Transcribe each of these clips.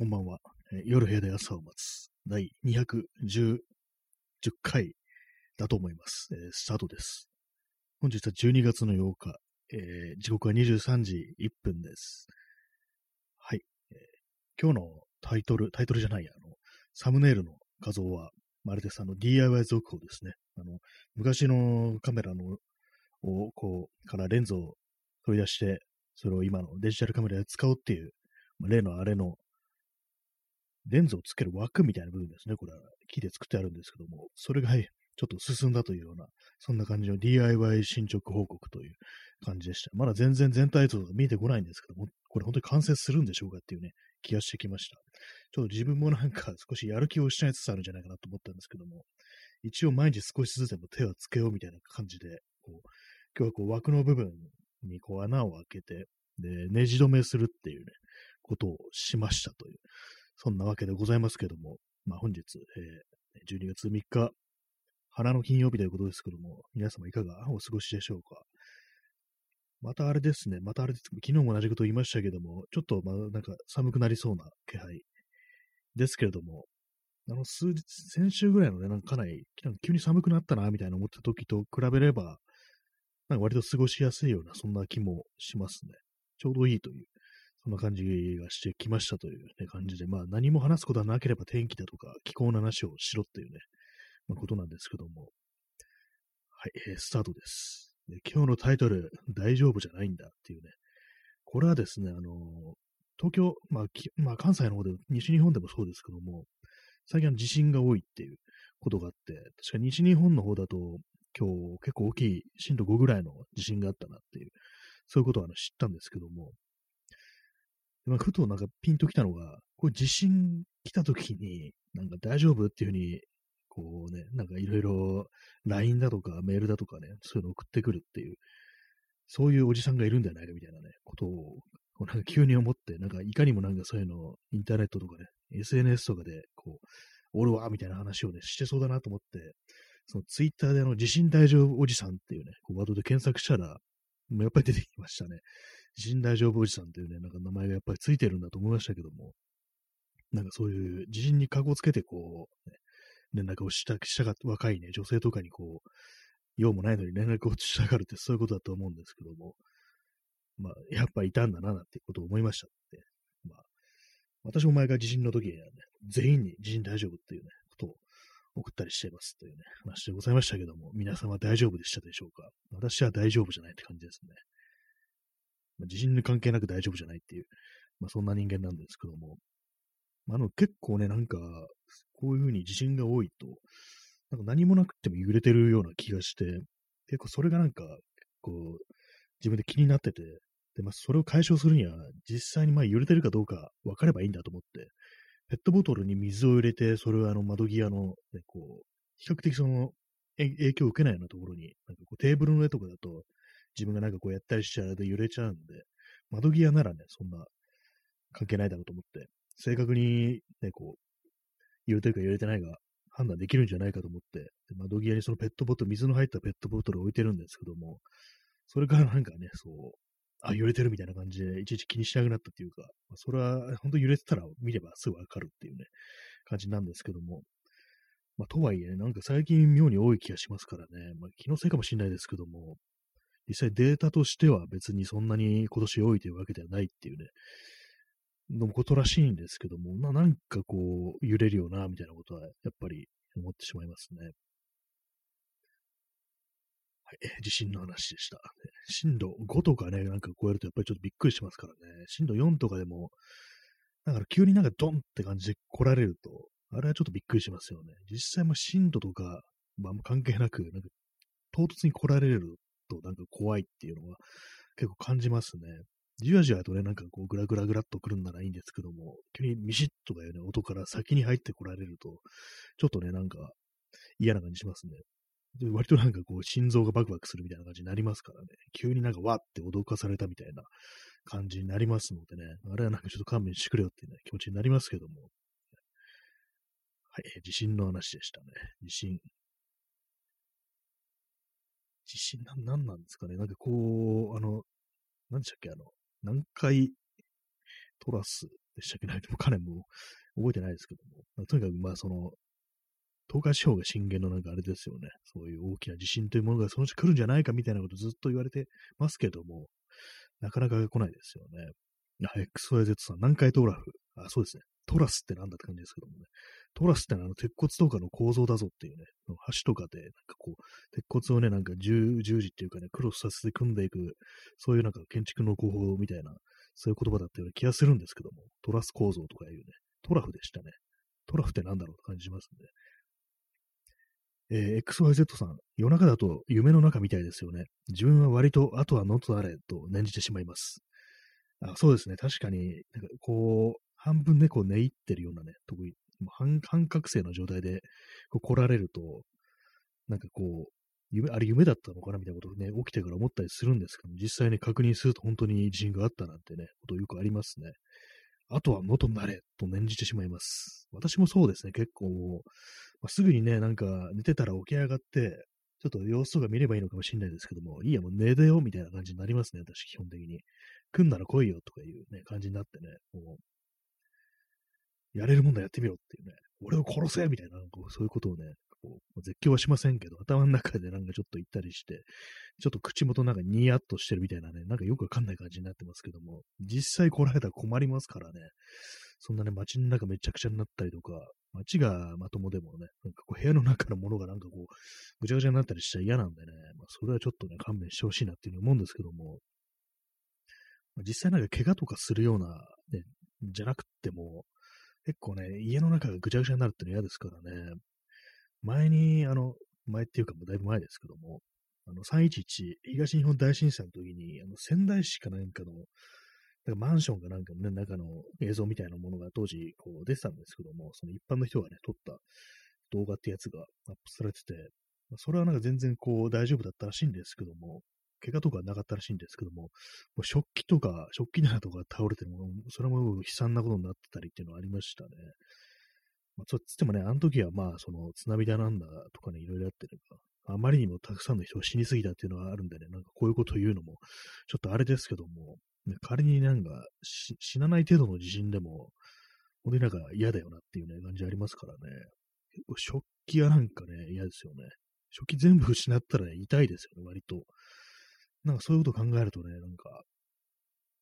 こんばんは。え夜部屋で朝を待つ。第210回だと思います。えースタートです。本日は12月の8日。えー時刻は23時1分です。はい、えー今日のタイトル、タイトルじゃないや、あの、サムネイルの画像は、まるであの DIY 続報ですね。あの、昔のカメラの、を、こう、からレンズを取り出して、それを今のデジタルカメラで使おうっていう、例のあれのレンズをつける枠みたいな部分ですね。これは木で作ってあるんですけども、それがはいちょっと進んだというような、そんな感じの DIY 進捗報告という感じでした。まだ全然全体像が見えてこないんですけども、これ本当に完成するんでしょうかっていうね、気がしてきました。ちょっと自分もなんか 少しやる気を失いつつあるんじゃないかなと思ったんですけども、一応毎日少しずつでも手をつけようみたいな感じで、こう今日はこう枠の部分にこう穴を開けて、で、ネジ止めするっていうね、ことをしましたという、そんなわけでございますけども、まあ本日、えー12月3日、花の金曜日ということですけども、皆様いかがお過ごしでしょうか？またあれですね、またあれです、昨日も同じこと言いましたけども、ちょっとまあなんか寒くなりそうな気配ですけれども、あの数日、先週ぐらいのね、なんかかなり、急に寒くなったな、みたいな思った時と比べれば、なんか割と過ごしやすいような、そんな気もしますね。ちょうどいいという、そんな感じがしてきましたという、ね、感じで、まあ何も話すことはなければ天気だとか気候の話をしろっていうね、まあ、ことなんですけども。はい、えースタートです。で今日のタイトル、大丈夫じゃないんだっていうね。これはですね、あのー東京、まあ、まあ、関西の方で、西日本でもそうですけども、最近は地震が多いっていうことがあって、確か西日本の方だと、今日結構大きい震度5ぐらいの地震があったなっていう、そういうことをあの知ったんですけども、まあ、ふとなんかピンときたのが、これ地震来た時に、なんか大丈夫っていうふうに、こうね、なんかいろいろ LINE だとかメールだとかね、そういうの送ってくるっていう、そういうおじさんがいるんじゃないかみたいなね、ことを、こうなんか急に思って、なんかいかにもなんかそういうのインターネットとかね、SNS とかで、こう、おるわ、みたいな話をね、してそうだなと思って、そのツイッターであの、地震大丈夫おじさんっていうね、こうワードで検索したら、やっぱり出てきましたね。地震大丈夫おじさんっていうね、なんか名前がやっぱりついてるんだと思いましたけども、なんかそういう地震にかこつけてこう、ね、連絡をした、したが、若いね、女性とかにこう、用もないのに連絡をしたがるってそういうことだと思うんですけども、まあ、やっぱいたんだな、なんてことを思いましたって。まあ、私も前が地震の時にはね、全員に地震大丈夫っていうね、ことを送ったりしていますというね、話でございましたけども、皆さんは大丈夫でしたでしょうか？私は大丈夫じゃないって感じですね。まあ、地震に関係なく大丈夫じゃないっていう、まあそんな人間なんですけども、まあ、の結構ね、なんか、こういうふうに地震が多いと、なんか何もなくても揺れてるような気がして、結構それがなんか、こう、自分で気になってて、で、まあ、それを解消するには、実際にまあ揺れてるかどうか分かればいいんだと思って、ペットボトルに水を入れて、それをあの窓際の、ね、こう、比較的その、影響を受けないようなところに、なんかこうテーブルの上とかだと、自分がなんかこうやったりしちゃうと揺れちゃうんで、窓際ならね、そんな関係ないだろうと思って、正確にね、こう、揺れてるか揺れてないか判断できるんじゃないかと思って、で窓際にそのペットボトル、水の入ったペットボトルを置いてるんですけども、それからなんかね、そう、あ、揺れてるみたいな感じで、いちいち気にしなくなったっていうか、まあ、それは本当揺れてたら見ればすぐわかるっていうね、感じなんですけども、まあ、とはいえ、なんか最近妙に多い気がしますからね、まあ、気のせいかもしれないですけども、実際データとしては別にそんなに今年多いというわけではないっていうね、のことらしいんですけども、まあ、なんかこう、揺れるよな、みたいなことは、やっぱり思ってしまいますね。はい、地震の話でした。震度5とかね、なんか超えるとやっぱりちょっとびっくりしますからね。震度4とかでも、だから急になんかドンって感じで来られると、あれはちょっとびっくりしますよね。実際も震度とか、まあ、関係なく、なんか唐突に来られるとなんか怖いっていうのは結構感じますね。じわじわとね、なんかこうグラグラグラっと来るんならいいんですけども、急にミシッとかいうね、音から先に入ってこられると、ちょっとね、なんか嫌な感じしますね。で割となんかこう心臓がバクバクするみたいな感じになりますからね。急になんかわって脅かされたみたいな感じになりますのでね。あれはなんかちょっと勘弁してくれよっていう、ね、気持ちになりますけども。はい、地震の話でしたね。地震。地震なん、なんなんですかね。なんかこう、あの、なんでしたっけ、あの、南海トラスでしたっけね。もかなりも覚えてないですけども。とにかくまあその、東海地方が震源のなんかあれですよね。そういう大きな地震というものがそのうち来るんじゃないかみたいなことずっと言われてますけども、なかなか来ないですよね。XYZ さん、南海トラフ？あ、そうですね。トラスってなんだって感じですけどもね。トラスってのはあの鉄骨とかの構造だぞっていうね、橋とかで、なんかこう、鉄骨をね、なんか十字っていうかね、クロスさせて組んでいく、そういうなんか建築の工法みたいな、そういう言葉だったような気がするんですけども、トラス構造とかいうね、トラフでしたね。トラフってなんだろうって感じしますね。えー、XYZ さん、夜中だと夢の中みたいですよね。自分は割と、あとはノとあれと念じてしまいます。あそうですね。確かに、なんかこう、半分猫寝入ってるようなね、特に半半覚醒の状態でこう来られると、なんかこう、夢、あれ夢だったのかなみたいなことをね、起きてから思ったりするんですけど実際に確認すると本当に地震があったなんてね、ことよくありますね。あとは元になれと念じてしまいます。私もそうですね、結構、まあ、すぐにね、なんか寝てたら起き上がって、ちょっと様子とか見ればいいのかもしれないですけども、いいや、もう寝てよみたいな感じになりますね、私、基本的に。来んなら来いよとかいうね、感じになってね、もう、やれるもんだやってみろっていうね、俺を殺せみたいな、こうそういうことをね、こう絶叫はしませんけど、頭の中でなんかちょっと言ったりして、ちょっと口元なんかニヤッとしてるみたいなね、なんかよくわかんない感じになってますけども、実際来られたら困りますからね、そんなね、街の中めちゃくちゃになったりとか、街がまともでもね、なんかこう部屋の中のものがなんかこう、ぐちゃぐちゃになったりしちゃ嫌なんでね、まあ、それはちょっとね、勘弁してほしいなっていうふうに思うんですけども、実際なんか怪我とかするような、ね、じゃなくても、結構ね、家の中がぐちゃぐちゃになるっての嫌ですからね。前に、あの、前っていうかもうだいぶ前ですけども、あの、311東日本大震災の時に、あの、仙台市かなんかの、なんかマンションかなんかのね、中の映像みたいなものが当時こう出てたんですけども、その一般の人がね、撮った動画ってやつがアップされてて、それはなんか全然こう大丈夫だったらしいんですけども、怪我とかなかったらしいんですけども、もう食器とか、食器棚とか倒れてるもの、それも悲惨なことになってたりっていうのはありましたね。まあ、そっつってもね、あの時はまあ、その津波だなんだとかね、いろいろあってね、あまりにもたくさんの人が死にすぎたっていうのがあるんでね、なんかこういうこと言うのも、ちょっとあれですけども、ね、仮になんか死なない程度の地震でも、本当になんか嫌だよなっていうね、感じありますからね。食器はなんかね、嫌ですよね。食器全部失ったら、痛いですよね、割と。なんかそういうこと考えるとね、なんか、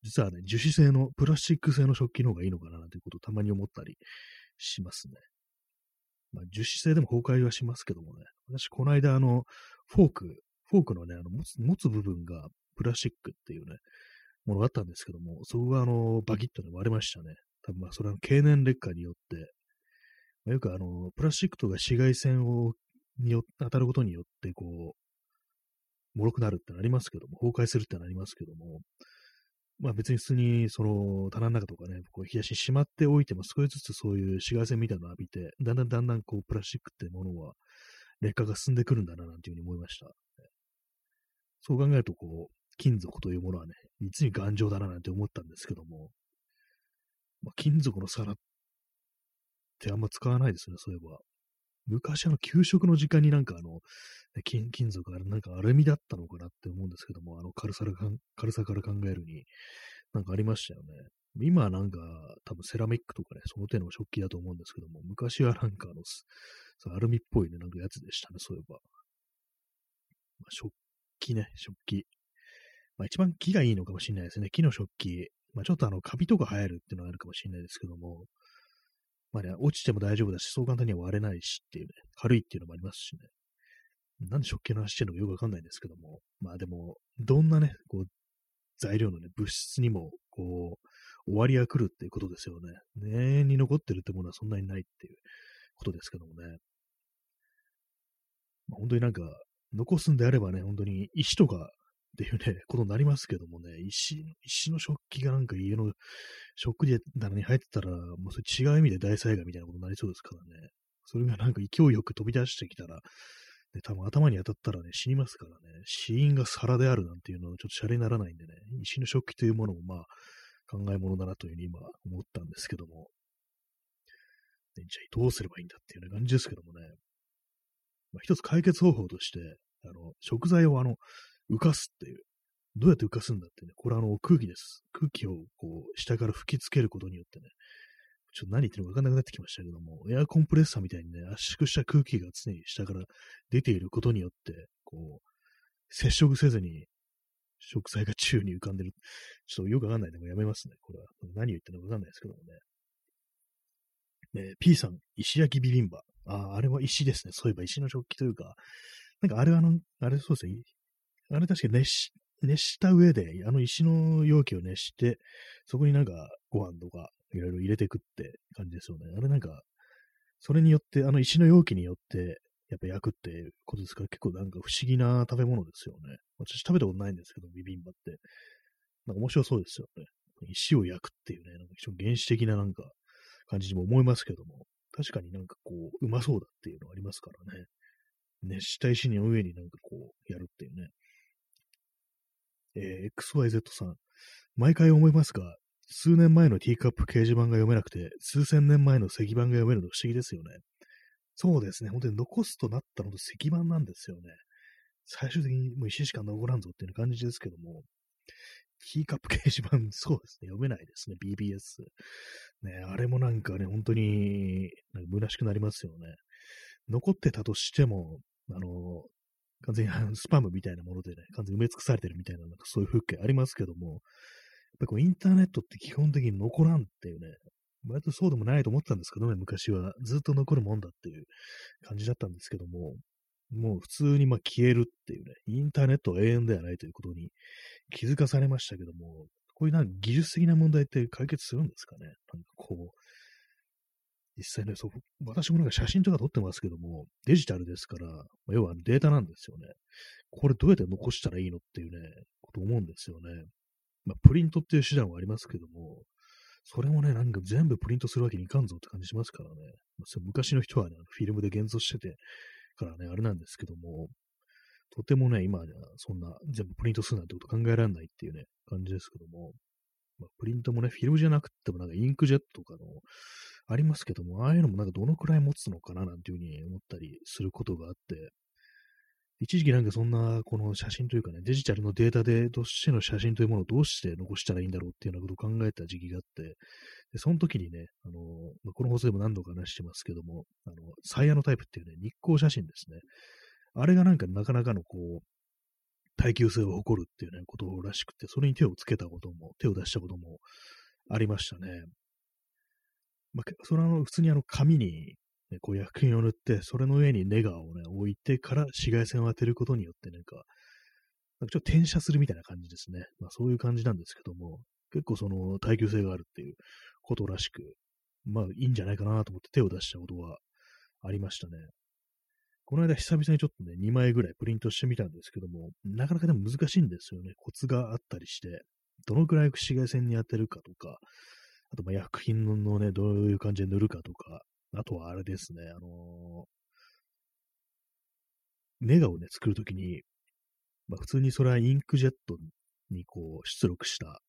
実はね、樹脂製の、プラスチック製の食器の方がいいのかななんていうことをたまに思ったりしますね。まあ、樹脂製でも崩壊はしますけどもね、私、この間、あの、フォーク、フォークのね、あの持つ、持つ部分がプラスチックっていうね、ものがあったんですけども、そこがあの、バキッとね、割れましたね。多分まあ、それは経年劣化によって、まあ、よくあの、プラスチックとか紫外線を、によ当たることによって、こう、脆くなるってなりますけども、崩壊するってなりますけども、まあ別に普通にその棚の中とかね、こう冷やしにしまっておいても少しずつそういう紫外線みたいなのを浴びて、だんだんだんだんこうプラスチックってものは劣化が進んでくるんだななんていうふうに思いました。そう考えるとこう、金属というものはね、実に頑丈だななんて思ったんですけども、まあ、金属の皿ってあんま使わないですね、そういえば。昔あの給食の時間になんかあの、金金属あれなんかアルミだったのかなって思うんですけども、あの軽さ軽さから考えるに、なんかありましたよね。今はなんか多分セラミックとかね、その手の食器だと思うんですけども、昔はなんかあの、アルミっぽいね、なんかやつでしたね、そういえば。まあ、食器ね、食器。まあ一番木がいいのかもしれないですね。木の食器。まあちょっとあの、カビとか生えるっていうのはあるかもしれないですけども、まあね、落ちても大丈夫だし、そう簡単には割れないしっていうね、軽いっていうのもありますしね。なんで食器の話してるのかよくわかんないんですけども、まあでも、どんなね、こう、材料のね、物質にも、こう、終わりが来るっていうことですよね。永遠に残ってるってものはそんなにないっていうことですけどもね。まあ、本当になんか、残すんであればね、本当に石とかっていうね、ことになりますけどもね、石の、石の食器がなんか家の食器棚に入ってたら、もうそれ違う意味で大災害みたいなことになりそうですからね。それがなんか勢いよく飛び出してきたら、ね、多分頭に当たったらね、死にますからね、死因が皿であるなんていうのはちょっとシャレにならないんでね、石の食器というものもまあ、考え物だなというふうに今思ったんですけども、ね、じゃあどうすればいいんだっていうような感じですけどもね、まあ、一つ解決方法として、あの、食材をあの、浮かすっていう、どうやって浮かすんだってね、これあの空気です。空気をこう下から吹きつけることによってね、ちょっと何言ってるかわかんなくなってきましたけども、エアコンプレッサーみたいにね、圧縮した空気が常に下から出ていることによって、こう、接触せずに食材が宙に浮かんでる。ちょっとよくわかんないでもやめますね。これは。何を言ってるのかわかんないですけどもね。ね P さん、石焼きビビンバ。ああ、あれは石ですね。そういえば石の食器というか、なんかあれはあの、あれそうですね。あれ確か熱し、熱した上で、あの石の容器を熱して、そこになんかご飯とかいろいろ入れていくって感じですよね。あれなんか、それによって、あの石の容器によって、やっぱ焼くっていうことですか？ら、結構なんか不思議な食べ物ですよね。私食べたことないんですけど、ビビンバって。なんか面白そうですよね。石を焼くっていうね、なんか非常に原始的ななんか感じにも思いますけども、確かになんかこう、うまそうだっていうのありますからね。熱した石の上になんかこう、やるっていうね。えー、XYZ さん。毎回思いますが、数年前のティーカップ掲示板が読めなくて、数千年前の石板が読めるの不思議ですよね。そうですね。本当に残すとなったのと石板なんですよね。最終的にもう石しか残らんぞっていう感じですけども、ティーカップ掲示板、そうですね。読めないですね。BBS。ね、あれもなんかね、本当に、なんか虚しくなりますよね。残ってたとしても、あの、完全にスパムみたいなものでね、完全に埋め尽くされてるみたいな、なんかそういう風景ありますけども、やっぱこうインターネットって基本的に残らんっていうね、割とそうでもないと思ったんですけどね、昔は。ずっと残るもんだっていう感じだったんですけども、もう普通にまあ消えるっていうね、インターネットは永遠ではないということに気づかされましたけども、こういうなんか技術的な問題って解決するんですかね？なんかこう、実際ね、そう、私もなんか写真とか撮ってますけども、デジタルですから、まあ、要はデータなんですよね。これどうやって残したらいいのっていうね、こと思うんですよね。まあ、プリントっていう手段はありますけども、それもね、なんか全部プリントするわけにいかんぞって感じしますからね。まあ、昔の人はね、フィルムで現像しててからね、あれなんですけども、とてもね、今ではそんな全部プリントするなんてこと考えられないっていうね、感じですけども、まあ、プリントもね、フィルムじゃなくてもなんかインクジェットとかのありますけども、ああいうのもなんかどのくらい持つのかななんていうふうに思ったりすることがあって、一時期なんかそんな、この写真というかね、デジタルのデータでどうしての写真というものをどうして残したらいいんだろうっていうようなことを考えた時期があって、でその時にね、あの、まあ、この放送でも何度か話してますけども、あの、サイヤのタイプっていうね、日光写真ですね。あれがなんかなかなかのこう、耐久性を誇るっていうね、ことらしくて、それに手をつけたことも、手を出したこともありましたね。まあ、それは、普通にあの、紙にね、こう薬品を塗って、それの上にネガをね、置いてから紫外線を当てることによって、なんか、なんかちょっと転写するみたいな感じですね。まあそういう感じなんですけども、結構その耐久性があるっていうことらしく、まあいいんじゃないかなと思って手を出したことはありましたね。この間久々にちょっとね、2枚ぐらいプリントしてみたんですけども、なかなかでも難しいんですよね。コツがあったりして、どのくらい紫外線に当てるかとか、あとま薬品のね、どういう感じで塗るかとか、あとはあれですね、あの、ネガをね、作るときに、まあ普通にそれはインクジェットにこう出力した、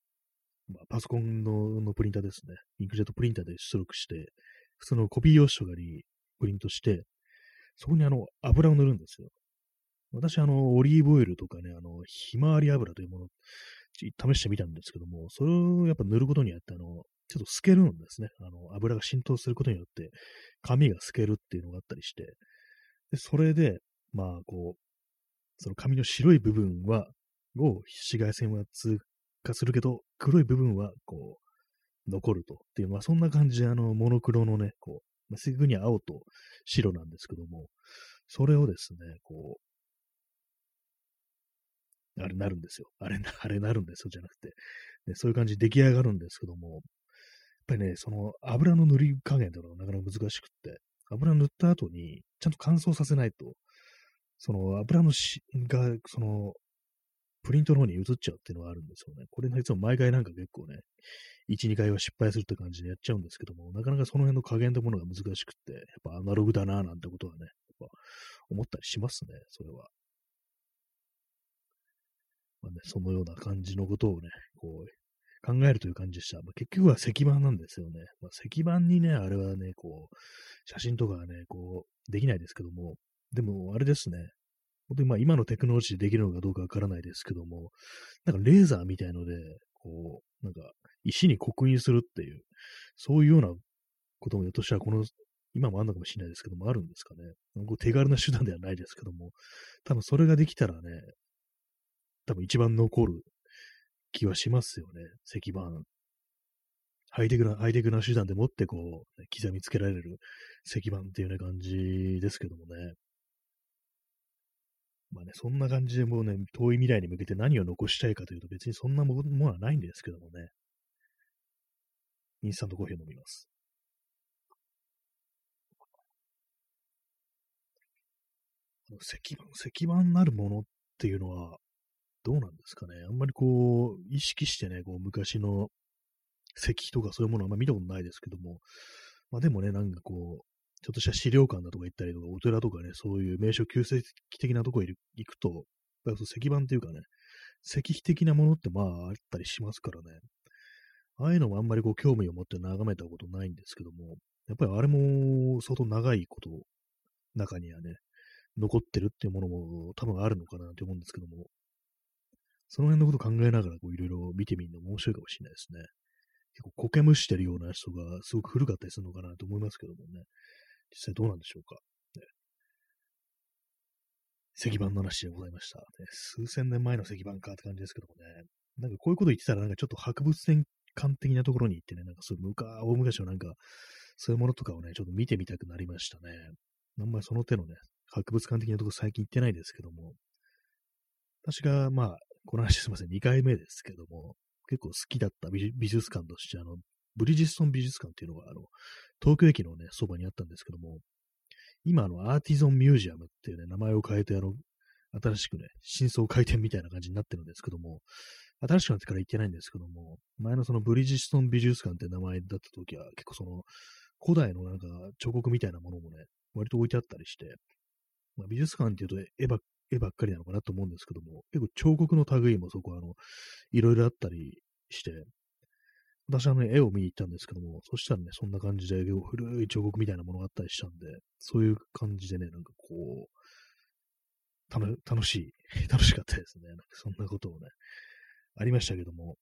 まあ、パソコンののプリンターですね。インクジェットプリンターで出力して、普通のコピー用紙とかにプリントして、そこにあの油を塗るんですよ。私、あの、オリーブオイルとかね、あの、ひまわり油というもの試してみたんですけども、それをやっぱ塗ることによって、あの、ちょっと透けるんですね。あの、油が浸透することによって、紙が透けるっていうのがあったりして、で、それで、まあ、こう、その紙の白い部分は、を紫外線は通過するけど、黒い部分は、こう、残ると。っていう、まあ、そんな感じで、あの、モノクロのね、こう、まあ、すぐに青と白なんですけども、それをですね、こう、あれなるんですよ。あれ、あれなるんですよ、じゃなくて。そういう感じで出来上がるんですけども、ぱりね、その油の塗り加減というのがなかなか難しくって、油塗った後にちゃんと乾燥させないと、その油のしが、その、プリントの方に移っちゃうっていうのがあるんですよね。これのいつも毎回なんか結構ね、1、2回は失敗するって感じでやっちゃうんですけども、なかなかその辺の加減というものが難しくって、やっぱアナログだななんてことはね、やっぱ思ったりしますね、それは。まあね、そのような感じのことをね、こう、考えるという感じでした。まあ、結局は石板なんですよね。まあ、石板にね、あれはね、こう、写真とかはね、こう、できないですけども、でも、あれですね。本当にまあ今のテクノロジーでできるのかどうかわからないですけども、なんかレーザーみたいので、こう、なんか石に刻印するっていう、そういうようなこともひょっとしたらこの、今もあるのかもしれないですけども、あるんですかね。こう手軽な手段ではないですけども、多分それができたらね、多分一番残る気はしますよね、石板。ハイテクな、ハイテクな手段でもってこう、刻みつけられる石板っていうね、感じですけどもね。まあね、そんな感じでもうね、遠い未来に向けて何を残したいかというと別にそんなものはないんですけどもね。インスタントコーヒー飲みます。石板、石板なるものっていうのは、どうなんですかね。あんまりこう、意識してね、こう、昔の石碑とかそういうものあんま見たことないですけども、まあでもね、なんかこう、ちょっとした資料館だとか行ったりとか、お寺とかね、そういう名所旧跡的なとこ行くと、やっぱ石板っていうかね、石碑的なものってまああったりしますからね。ああいうのもあんまりこう興味を持って眺めたことないんですけども、やっぱりあれも相当長いこと、中にはね、残ってるっていうものも多分あるのかなって思うんですけども、その辺のこと考えながらこういろいろ見てみるの面白いかもしれないですね。結構苔むしてるような人がすごく古かったりするのかなと思いますけどもね。実際どうなんでしょうか。ね、石板の話でございました、ね。数千年前の石板かって感じですけどもね。なんかこういうこと言ってたらなんかちょっと博物展館的なところに行ってね、なんかそういう昔、大昔のなんか、そういうものとかをね、ちょっと見てみたくなりましたね。あんまりその手のね、博物館的なところ最近行ってないですけども、私が、まあ、この話すいません、2回目ですけども、結構好きだった美術館として、あの、ブリヂストン美術館っていうのが、あの、東京駅のね、そばにあったんですけども、今、あの、アーティゾンミュージアムっていうね、名前を変えて、あの、新しくね、新装開店みたいな感じになってるんですけども、新しくなってから行ってないんですけども、前のそのブリヂストン美術館って名前だった時は、結構その、古代のなんか彫刻みたいなものもね、割と置いてあったりして、まあ、美術館っていうと絵ば絵ばっかりなのかなと思うんですけども、結構彫刻の類もそこはあの、いろいろあったりして、私はね、絵を見に行ったんですけども、そしたらね、そんな感じで、古い彫刻みたいなものがあったりしたんで、そういう感じでね、なんかこう、楽しい、楽しかったですね。なんかそんなことをね、ありましたけども、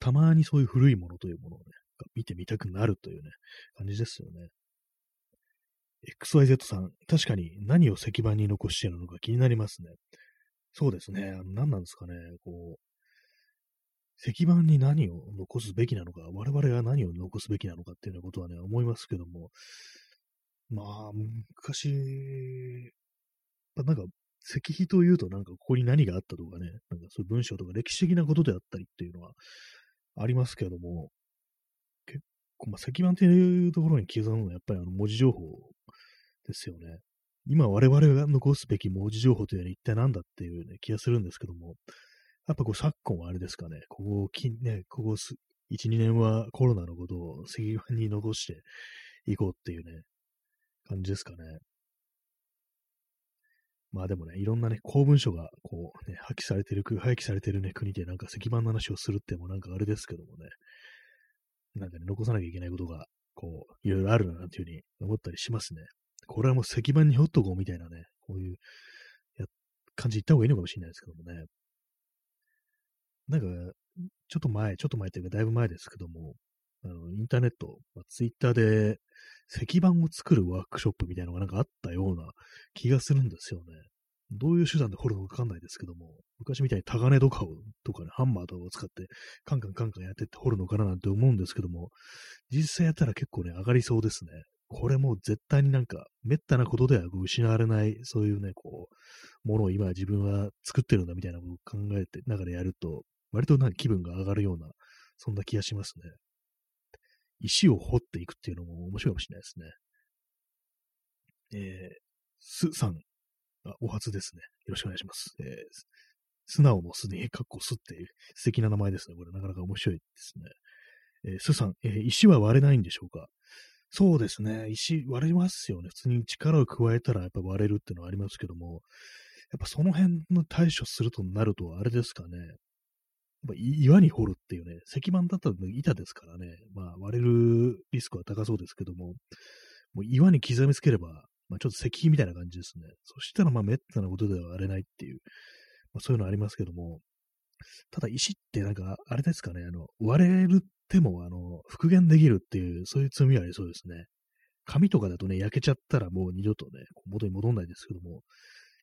たまにそういう古いものというものをね、見てみたくなるというね、感じですよね。XYZ さん、確かに何を石板に残しているのか気になりますね。そうですね。あの何なんですかね。こう、石板に何を残すべきなのか、我々が何を残すべきなのかっていうようなことはね、思いますけども、まあ、昔、なんか、石碑というとなんかここに何があったとかね、なんかそういう文章とか歴史的なことであったりっていうのはありますけども、結構、まあ、石板っていうところに刻むのはやっぱりあの文字情報ですよね。今我々が残すべき文字情報というのは一体何だっていう、ね、気がするんですけども、やっぱこう昨今はあれですかね、ここ、ね、ここ1、2年はコロナのことを石板に残していこうっていうね、感じですかね。まあでもね、いろんなね、公文書がこうね、破棄されてる、廃棄されてるね、国でなんか石板の話をするってもなんかあれですけどもね、なんかね、残さなきゃいけないことが、こう、いろいろあるな、なんていうふうに思ったりしますね。これはもう石板に掘っとこうみたいなね、こういうや感じ言った方がいいのかもしれないですけどもね。なんか、ちょっと前、ちょっと前というかだいぶ前ですけども、あの、インターネット、まあ、ツイッターで石板を作るワークショップみたいなのがなんかあったような気がするんですよね。どういう手段で掘るのかわかんないですけども、昔みたいにタガネとかを、とかね、ハンマーとかを使って、カンカンカンカンやってって掘るのかななんて思うんですけども、実際やったら結構ね、上がりそうですね。これもう絶対になんか、めったなことでは失われない、そういうね、こう、ものを今自分は作ってるんだみたいなことを考えて、ながらやると、割となんか気分が上がるような、そんな気がしますね。石を掘っていくっていうのも面白いかもしれないですね。えー、すさん、あ、お初ですね。よろしくお願いします。えー、素直もすでに、かっこすっていう素敵な名前ですね。これなかなか面白いですね。えー、すさん、えー、石は割れないんでしょうか？そうですね。石割れますよね。普通に力を加えたらやっぱ割れるっていうのはありますけども、やっぱその辺の対処するとなると、あれですかね。やっぱ岩に掘るっていうね、石板だったら板ですからね、まあ割れるリスクは高そうですけども、もう岩に刻みつければまあ、ちょっと石碑みたいな感じですね。そしたら、まあ、滅多なことではあれないっていう、まあ、そういうのありますけども、ただ石ってなんか、あれですかね、あの、割れるっても、あの、復元できるっていう、そういう罪はありそうですね。紙とかだとね、焼けちゃったらもう二度とね、元に戻んないですけども、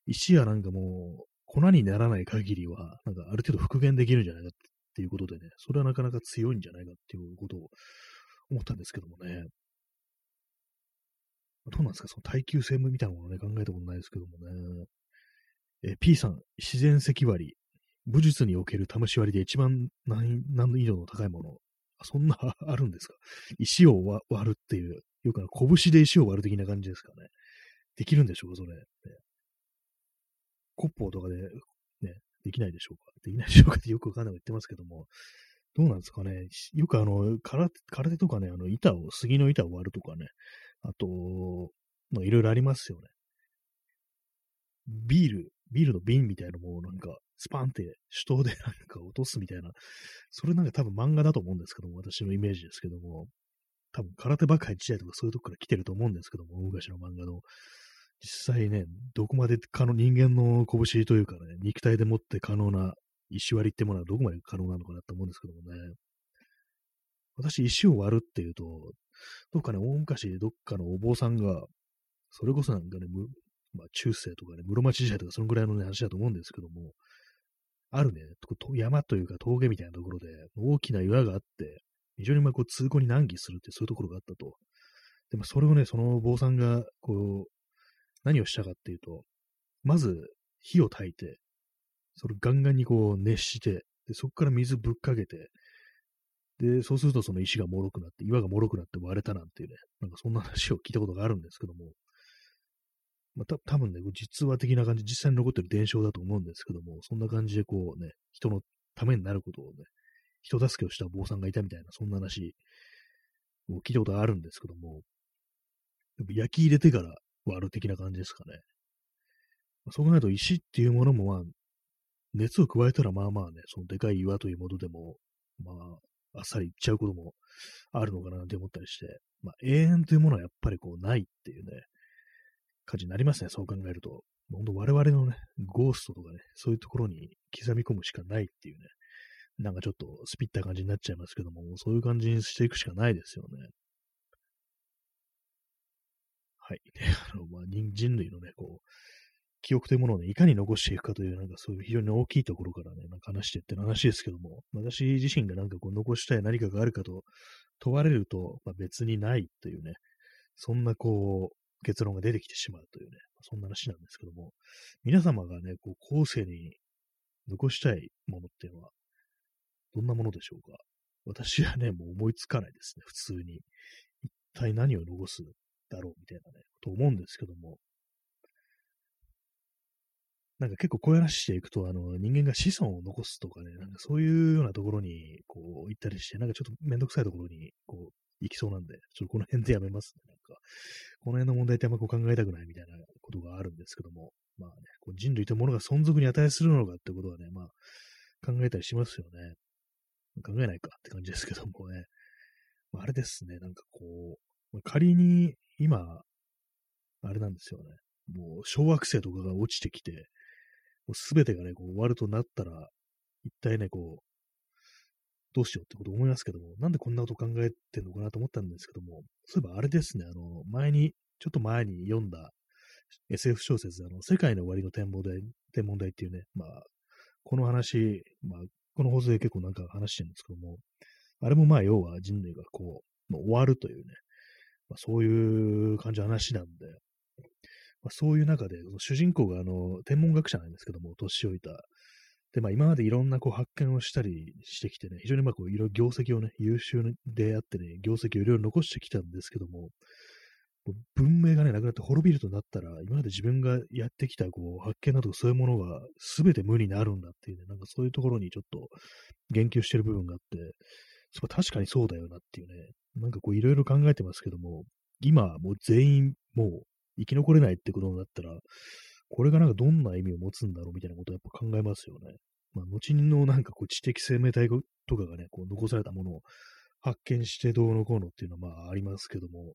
石はなんかもう、粉にならない限りは、なんかある程度復元できるんじゃないかっていうことでね、それはなかなか強いんじゃないかっていうことを思ったんですけどもね。どうなんですか？その耐久性みたいなものね、考えたことないですけどもね。え P さん、自然石割り。武術における試し割りで一番難易度の高いもの。そんな あるんですか？石を割るっていう、よく拳で石を割る的な感じですかね。できるんでしょうかそれ。ね、コッポーとかで、ね、できないでしょうか？できないでしょうかってよくわかんないこと言ってますけども、どうなんですかね？よくあの、空手空手とかね、あの、板を、杉の板を割るとかね、あと、まあ、いろいろありますよね。ビール、ビールの瓶みたいなのもなんか、スパンって手刀でなんか落とすみたいな、それなんか多分漫画だと思うんですけども、私のイメージですけども、多分空手ばっかり時代とかそういうとこから来てると思うんですけども、昔の漫画の。実際ね、どこまで可能、人間の拳というかね、肉体でもって可能な石割りってものはどこまで可能なのかなと思うんですけどもね。私、石を割るっていうと、どっかね、大昔、どっかのお坊さんが、それこそなんかね、まあ、中世とかね、室町時代とかそのぐらいの、ね、話だと思うんですけども、あるね、山というか峠みたいなところで大きな岩があって、非常にまあこう通行に難儀するってそういうところがあったと。でもそれをね、その坊さんがこう、何をしたかっていうと、まず火を焚いて、それガンガンにこう熱して、でそこから水ぶっかけて、で、そうするとその石が脆くなって、岩が脆くなって割れたなんていうね、なんかそんな話を聞いたことがあるんですけども、まあ、た多分ね、実話的な感じ、実際に残ってる伝承だと思うんですけども、そんな感じでこうね、人のためになることをね、人助けをした坊さんがいたみたいな、そんな話を聞いたことあるんですけども、焼き入れてから割る的な感じですかね。そう考えると石っていうものもまあ、熱を加えたらまあまあね、そのでかい岩というものでも、まあ、あっさりいっちゃうこともあるのかなって思ったりして、まあ永遠というものはやっぱりこうないっていうね、感じになりますね、そう考えると。本当我々のね、ゴーストとかね、そういうところに刻み込むしかないっていうね、なんかちょっとスピった感じになっちゃいますけども、そういう感じにしていくしかないですよね。はい。あの、まあ、人類のね、こう、記憶というものをね、いかに残していくかという、なんかそういう非常に大きいところからね、なんか話していってる話ですけども、私自身がなんかこう残したい何かがあるかと問われると、まあ、別にないというね、そんなこう、結論が出てきてしまうというね、そんな話なんですけども、皆様がね、こう後世に残したいものっていうのは、どんなものでしょうか？私はね、もう思いつかないですね、普通に。一体何を残すだろうみたいなね、と思うんですけども、なんか結構こういう話していくと、あの、人間が子孫を残すとかね、なんかそういうようなところに、こう、行ったりして、なんかちょっとめんどくさいところに、こう、行きそうなんで、ちょっとこの辺でやめますね。なんか、この辺の問題ってあんまこう考えたくないみたいなことがあるんですけども、まあね、こう人類というものが存続に値するのかってことはね、まあ、考えたりしますよね。考えないかって感じですけどもね。まあ、あれですね、なんかこう、仮に今、あれなんですよね。もう小惑星とかが落ちてきて、もうすべてがね、こう終わるとなったら、一体ね、こう、どうしようってこと思いますけども、なんでこんなこと考えてんのかなと思ったんですけども、そういえばあれですね、あの、前に、ちょっと前に読んだ SF 小説、あの、世界の終わりの天文台、天文台っていうね、まあ、この話、まあ、この放送で結構なんか話してるんですけども、あれもまあ、要は人類がこう、もう終わるというね、まあ、そういう感じの話なんで、まあ、そういう中で、主人公があの、天文学者なんですけども、年老いた、で、まあ今までいろんなこう発見をしたりしてきてね、非常にまあこういろいろ業績をね、優秀であってね、業績をいろいろ残してきたんですけども、文明がね、なくなって滅びるとなったら、今まで自分がやってきたこう発見などそういうものが全て無になるんだっていうね、なんかそういうところにちょっと言及してる部分があって、そ確かにそうだよなっていうね、なんかこういろいろ考えてますけども、今もう全員もう生き残れないってことになったら、これがなんかどんな意味を持つんだろうみたいなことをやっぱ考えますよね。まあ、後のなんかこう知的生命体とかがね、こう残されたものを発見してどうのこうのっていうのはまあありますけども、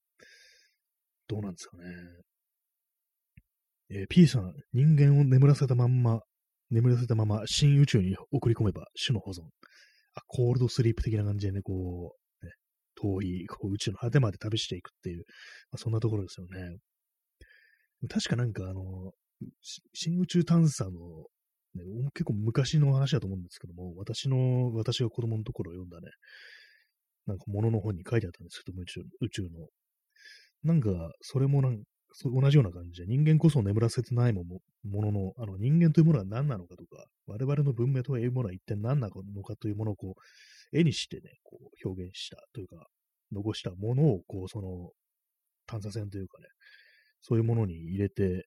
どうなんですかね。えー、P さん、人間を眠らせたまんま、眠らせたまま新宇宙に送り込めば種の保存。あ、コールドスリープ的な感じでね、こう、ね、遠いこう宇宙の果てまで旅していくっていう、まあ、そんなところですよね。確かなんかあの、新宇宙探査の、ね、結構昔の話だと思うんですけども、私の、私が子供のところを読んだね、なんか物の本に書いてあったんですけども、宇宙宇宙の。なんか、それもなん同じような感じで、人間こそ眠らせてないものの、あの人間というものは何なのかとか、我々の文明というものは一体何なのかというものをこう、絵にしてね、こう表現したというか、残したものを、こう、その、探査船というかね、そういうものに入れて、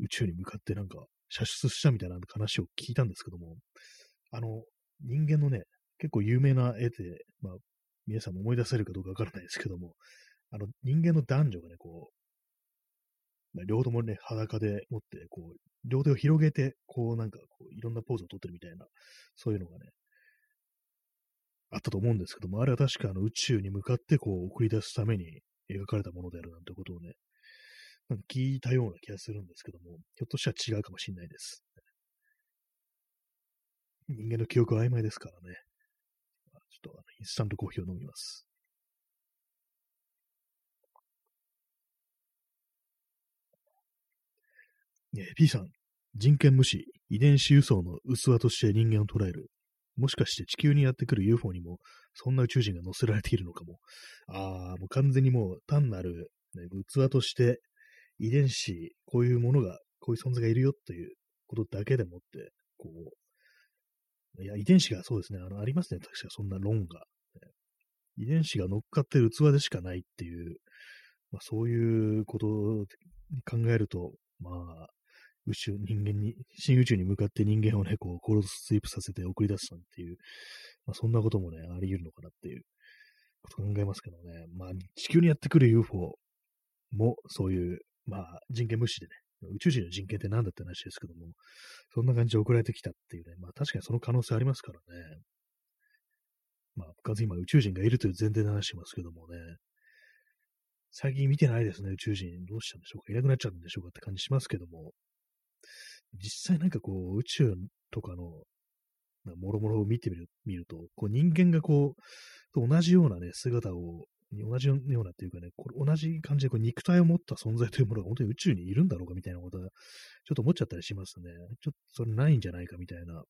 宇宙に向かってなんか、射出したみたいな話を聞いたんですけども、あの、人間のね、結構有名な絵で、まあ、皆さんも思い出せるかどうかわからないですけども、あの、人間の男女がね、こう、まあ、両手もね、裸で持って、こう、両手を広げて、こうなんか、こう、いろんなポーズをとってるみたいな、そういうのがね、あったと思うんですけども、あれは確かあの宇宙に向かってこう送り出すために描かれたものであるなんてことをね、聞いたような気がするんですけども、ひょっとしたら違うかもしれないです。人間の記憶は曖昧ですからね。ちょっとあのインスタントコーヒーを飲みます。え P さん、人権無視、遺伝子輸送の器として人間を捉える。もしかして地球にやってくる UFO にも、そんな宇宙人が乗せられているのかも。ああ、もう完全にもう単なる、ね、器として遺伝子、こういうものが、こういう存在がいるよということだけでもって、こう、いや、遺伝子がそうですね、あの、ありますね、確かそんな論が。遺伝子が乗っかってる器でしかないっていう、まあ、そういうことを考えると、まあ、宇宙、人間に、新宇宙に向かって人間をね、こう、コールドスイープさせて送り出すなんていう、まあ、そんなこともね、あり得るのかなっていうこと考えますけどね。まあ、地球にやってくる UFO も、そういう、まあ、人権無視でね、宇宙人の人権って何だって話ですけども、そんな感じで送られてきたっていうね、まあ確かにその可能性ありますからね。まあ、僕は今宇宙人がいるという前提で話してますけどもね、最近見てないですね、宇宙人。どうしたんでしょうか。いなくなっちゃうんでしょうかって感じしますけども、実際なんかこう、宇宙とかの、もろもろを見てみる見ると、こう人間がこう、同じようなね、姿を、同じようなっていうかね、これ同じ感じでこう肉体を持った存在というものが本当に宇宙にいるんだろうかみたいなことは、ちょっと思っちゃったりしますね。ちょっとそれないんじゃないかみたいな。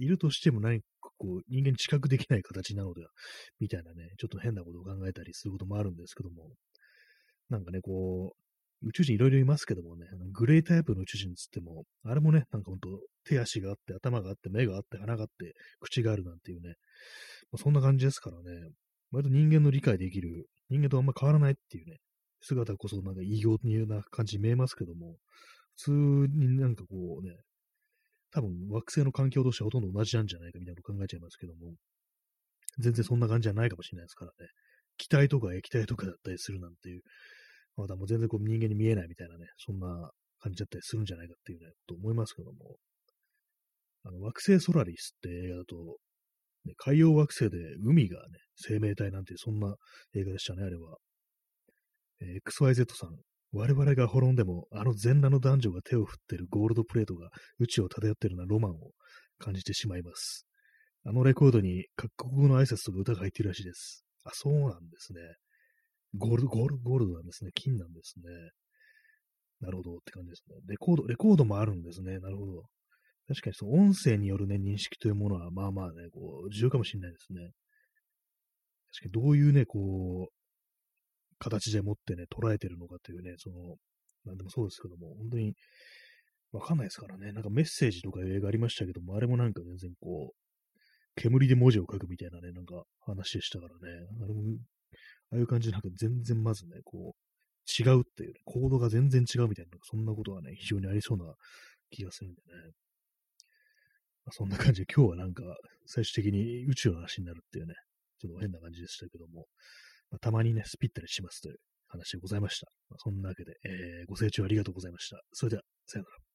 いるとしても何かこう、人間知覚できない形なのでは、みたいなね、ちょっと変なことを考えたりすることもあるんですけども、なんかね、こう、宇宙人いろいろいますけどもね、グレータイプの宇宙人つっても、あれもね、なんかほんと手足があって、頭があって、目があって、鼻があって、口があるなんていうね、まあ、そんな感じですからね、割と人間の理解できる、人間とあんま変わらないっていうね、姿こそなんか異形な感じに見えますけども、普通になんかこうね、多分惑星の環境としてほとんど同じなんじゃないかみたいなこと考えちゃいますけども、全然そんな感じじゃないかもしれないですからね。気体とか液体とかだったりするなんていうまだもう全然こう人間に見えないみたいなね、そんな感じだったりするんじゃないかっていうね、と思いますけども、あの、惑星ソラリスって映画だと、ね、海洋惑星で海がね、生命体なんてそんな映画でしたね、あれは。えー、XYZ さん、我々が滅んでも、あの全裸の男女が手を振ってるゴールドプレートが宇宙を漂ってるようなロマンを感じてしまいます。あのレコードに各国語の挨拶とか歌が入ってるらしいです。あ、そうなんですね。ゴールド、ゴールド、ゴールドなんですね。金なんですね。なるほどって感じですね。レコード、レコードもあるんですね。なるほど。確かにその音声によるね、認識というものは、まあまあね、こう、重要かもしれないですね。確かにどういうね、こう、形でもってね、捉えてるのかというね、その、なんでもそうですけども、本当に、わかんないですからね。なんかメッセージとかいう映画ありましたけども、あれもなんか全然こう、煙で文字を書くみたいなね、なんか話でしたからね。あれもああいう感じでなんか全然まずね、こう、違うっていうね、コードが全然違うみたいな、そんなことがね、非常にありそうな気がするんでね。そんな感じで今日はなんか、最終的に宇宙の話になるっていうね、ちょっと変な感じでしたけども、まあ、たまにね、スピったりしますという話でございました。まあ、そんなわけで、えー、ご清聴ありがとうございました。それでは、さよなら。